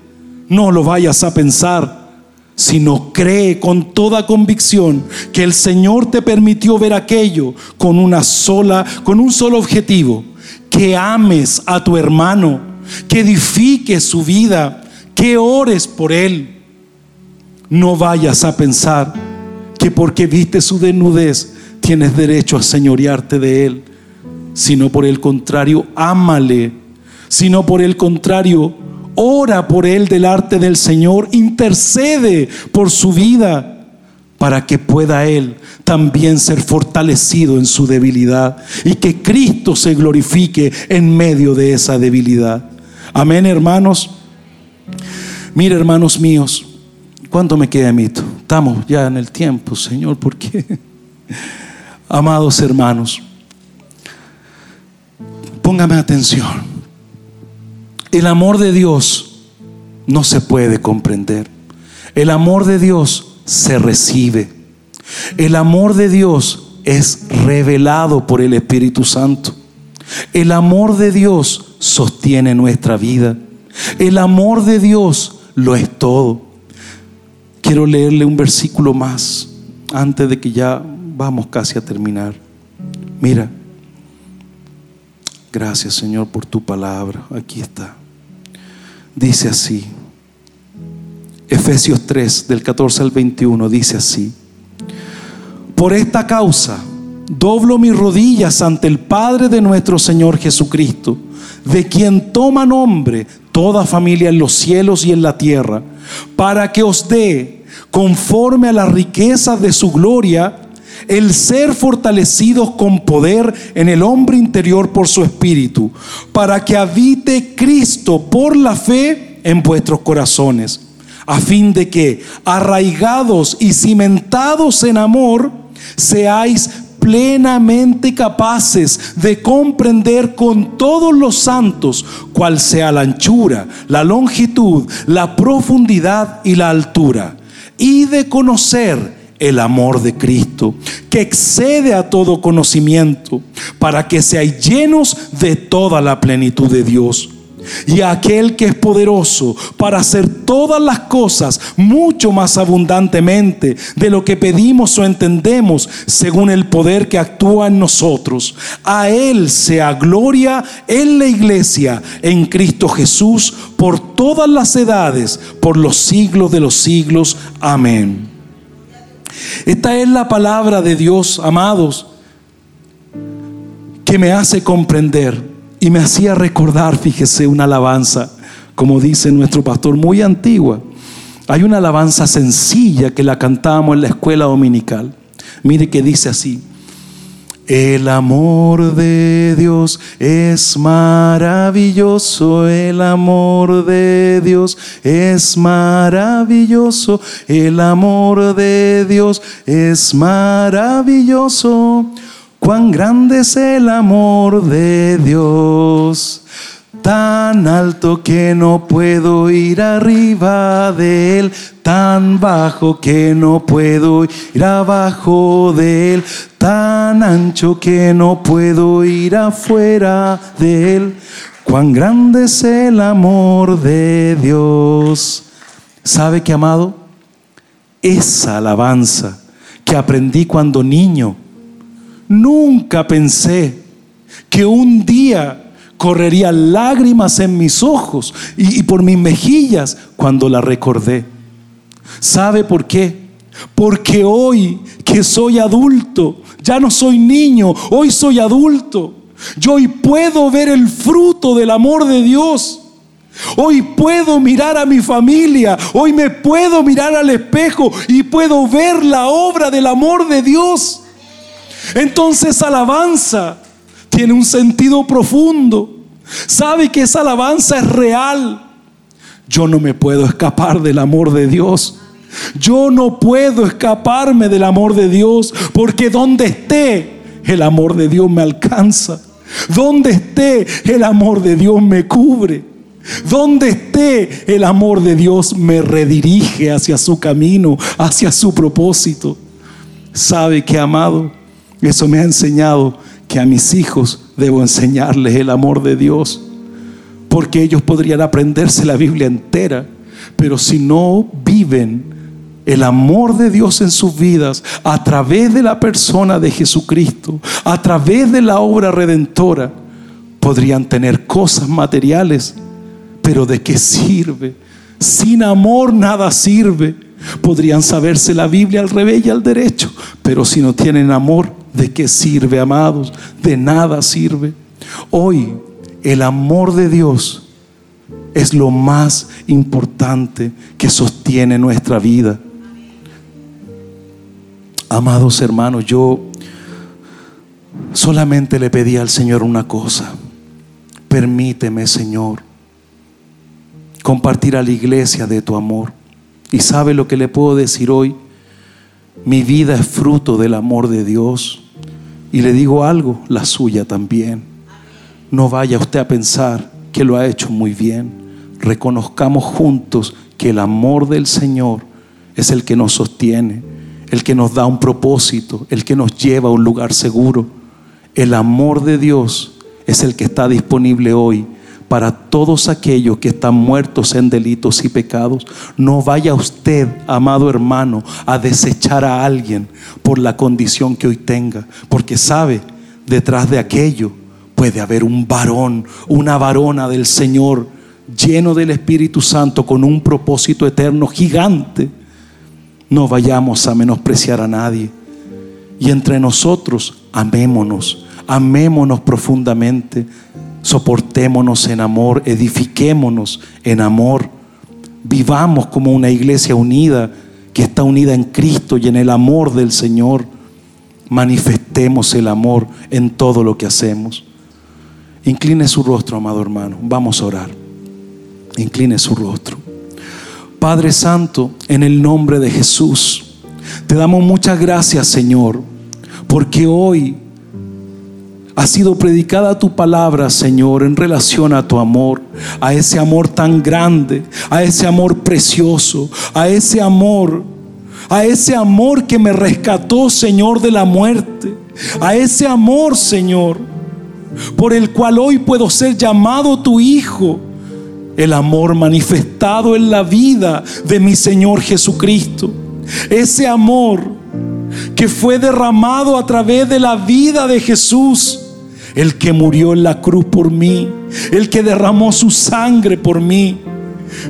No lo vayas a pensar, sino cree con toda convicción que el Señor te permitió ver aquello con una sola, con un solo objetivo, que ames a tu hermano, que edifiques su vida, que ores por él. No vayas a pensar que porque viste su desnudez tienes derecho a señorearte de él, sino por el contrario, ámale, sino por el contrario, ora por él del arte del Señor, intercede por su vida para que pueda él también ser fortalecido en su debilidad y que Cristo se glorifique en medio de esa debilidad. Amén, hermanos. Mire, hermanos míos, ¿cuánto me queda, mito? Estamos ya en el tiempo, Señor, ¿por qué? Amados hermanos, póngame atención. El amor de Dios no se puede comprender. El amor de Dios se recibe. El amor de Dios es revelado por el Espíritu Santo. El amor de Dios sostiene nuestra vida. El amor de Dios lo es todo. Quiero leerle un versículo más antes de que ya vamos casi a terminar. Mira, gracias Señor por tu palabra. Aquí está. Dice así. Efesios 3, del 14 al 21, dice así. Por esta causa, doblo mis rodillas ante el Padre de nuestro Señor Jesucristo, de quien toma nombre toda familia en los cielos y en la tierra para que os dé, conforme a las riquezas de su gloria, el ser fortalecidos con poder en el hombre interior por su espíritu, para que habite Cristo por la fe en vuestros corazones, a fin de que, arraigados y cimentados en amor, seáis plenamente capaces de comprender con todos los santos cuál sea la anchura, la longitud, la profundidad y la altura, y de conocer el amor de Cristo, que excede a todo conocimiento, para que seáis llenos de toda la plenitud de Dios y aquel que es poderoso para hacer todas las cosas mucho más abundantemente de lo que pedimos o entendemos según el poder que actúa en nosotros. A Él sea gloria en la iglesia, en Cristo Jesús, por todas las edades, por los siglos de los siglos. Amén. Esta es la palabra de Dios, amados, que me hace comprender y me hacía recordar, fíjese, una alabanza, como dice nuestro pastor, muy antigua. Hay una alabanza sencilla que la cantábamos en la escuela dominical. Mire que dice así. El amor de Dios es maravilloso, el amor de Dios es maravilloso, el amor de Dios es maravilloso. Cuán grande es el amor de Dios, tan alto que no puedo ir arriba de él, tan bajo que no puedo ir abajo de él, tan ancho que no puedo ir afuera de él. Cuán grande es el amor de Dios. ¿Sabe qué, amado? Esa alabanza que aprendí cuando niño Nunca pensé que un día correría lágrimas en mis ojos y, por mis mejillas cuando la recordé. ¿Sabe por qué? Porque hoy que soy adulto, ya no soy niño, hoy soy adulto. Yo hoy puedo ver el fruto del amor de Dios. Hoy puedo mirar a mi familia, hoy me puedo mirar al espejo y puedo ver la obra del amor de Dios. Entonces alabanza tiene un sentido profundo. Sabe que esa alabanza es real. Yo no me puedo escapar del amor de Dios. Yo no puedo escaparme del amor de Dios porque donde esté, el amor de Dios me alcanza. Donde esté, el amor de Dios me cubre. Donde esté, el amor de Dios me redirige hacia su camino, hacia su propósito. ¿Sabe que, amado? Eso me ha enseñado que a mis hijos debo enseñarles el amor de Dios. Porque ellos podrían aprenderse la Biblia entera, pero si no viven el amor de Dios en sus vidas a través de la persona de Jesucristo, a través de la obra redentora, podrían tener cosas materiales, pero ¿de qué sirve? Sin amor nada sirve. Podrían saberse la Biblia al revés y al derecho, pero si no tienen amor, ¿De qué sirve, amados? De nada sirve. Hoy el amor de Dios es lo más importante que sostiene nuestra vida. Amados hermanos, yo solamente le pedí al Señor una cosa. Permíteme, Señor, compartir a la iglesia de tu amor. ¿Y sabe lo que le puedo decir hoy? Mi vida es fruto del amor de Dios. Y le digo algo, la suya también. No vaya usted a pensar que lo ha hecho muy bien. Reconozcamos juntos que el amor del Señor es el que nos sostiene, el que nos da un propósito, el que nos lleva a un lugar seguro. El amor de Dios es el que está disponible hoy para todos aquellos que están muertos en delitos y pecados. No vaya usted, amado hermano, a desechar a alguien por la condición que hoy tenga, porque sabe, detrás de aquello puede haber un varón, una varona del Señor lleno del Espíritu Santo con un propósito eterno gigante. No vayamos a menospreciar a nadie. Y entre nosotros, amémonos, amémonos profundamente soportémonos en amor, edifiquémonos en amor, vivamos como una iglesia unida, que está unida en Cristo y en el amor del Señor. Manifestemos el amor en todo lo que hacemos. Incline su rostro, amado hermano. Vamos a orar. Incline su rostro. Padre Santo, en el nombre de Jesús, te damos muchas gracias, Señor porque hoy ha sido predicada tu palabra, Señor, en relación a tu amor, a ese amor tan grande, a ese amor precioso, a ese amor, a ese amor que me rescató, Señor, de la muerte, a ese amor, Señor, por el cual hoy puedo ser llamado tu Hijo, el amor manifestado en la vida de mi Señor Jesucristo, ese amor que fue derramado a través de la vida de Jesús el que murió en la cruz por mí, el que derramó su sangre por mí,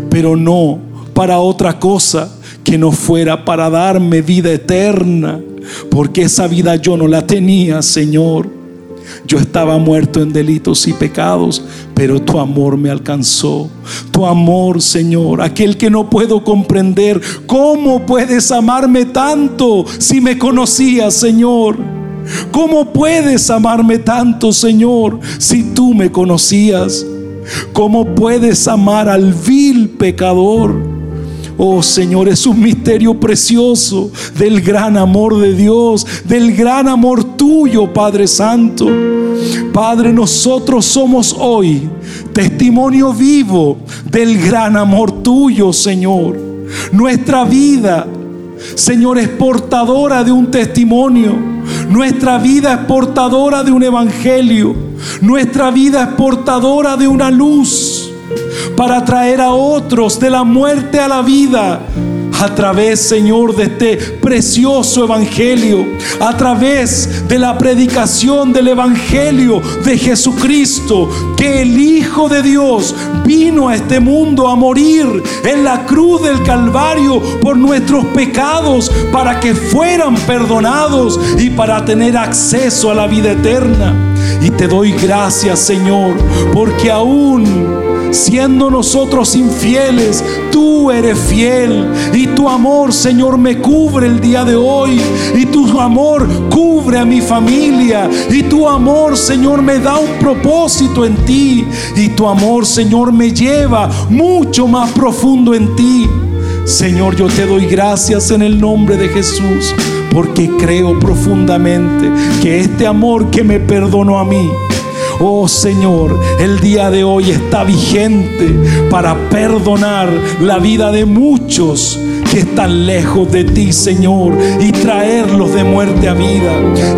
pero no para otra cosa que no fuera para darme vida eterna, porque esa vida yo no la tenía, Señor. Yo estaba muerto en delitos y pecados, pero tu amor me alcanzó. Tu amor, Señor, aquel que no puedo comprender. ¿Cómo puedes amarme tanto si me conocías, Señor? ¿Cómo puedes amarme tanto, Señor, si tú me conocías? ¿Cómo puedes amar al vil pecador? Oh Señor, es un misterio precioso del gran amor de Dios, del gran amor tuyo, Padre Santo. Padre, nosotros somos hoy testimonio vivo del gran amor tuyo, Señor. Nuestra vida, Señor, es portadora de un testimonio. Nuestra vida es portadora de un evangelio. Nuestra vida es portadora de una luz para traer a otros de la muerte a la vida a través, Señor, de este precioso Evangelio, a través de la predicación del Evangelio de Jesucristo, que el Hijo de Dios vino a este mundo a morir en la cruz del Calvario por nuestros pecados, para que fueran perdonados y para tener acceso a la vida eterna. Y te doy gracias, Señor, porque aún siendo nosotros infieles, tú eres fiel. Y tu amor, Señor, me cubre el día de hoy. Y tu amor cubre a mi familia. Y tu amor, Señor, me da un propósito en ti. Y tu amor, Señor, me lleva mucho más profundo en ti. Señor, yo te doy gracias en el nombre de Jesús porque creo profundamente que este amor que me perdonó a mí, Oh Señor, el día de hoy está vigente para perdonar la vida de muchos que están lejos de ti, Señor, y traerlos de muerte a vida.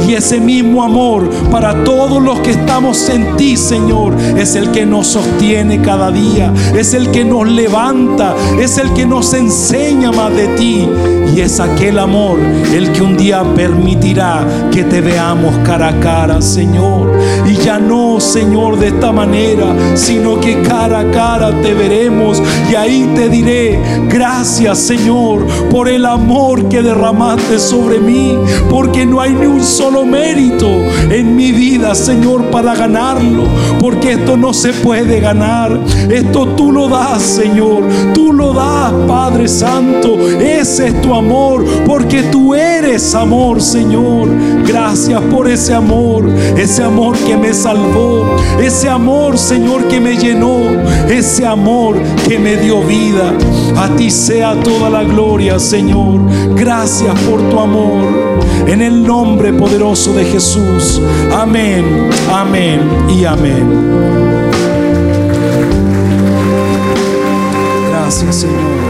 Y ese mismo amor para todos los que estamos en ti, Señor, es el que nos sostiene cada día, es el que nos levanta, es el que nos enseña más de ti. Y es aquel amor el que un día permitirá que te veamos cara a cara, Señor. Y ya no, Señor, de esta manera, sino que cara a cara te veremos. Y ahí te diré, gracias, Señor por el amor que derramaste sobre mí, porque no hay ni un solo mérito en mi vida, Señor, para ganarlo, porque esto no se puede ganar, esto tú lo das, Señor, tú lo das, Padre Santo, ese es tu amor, porque tú eres amor, Señor. Gracias por ese amor, ese amor que me salvó, ese amor, Señor, que me llenó, ese amor que me dio vida. A ti sea toda la gloria, Señor. Gracias por tu amor. En el nombre poderoso de Jesús. Amén, amén y amén. Gracias, Señor.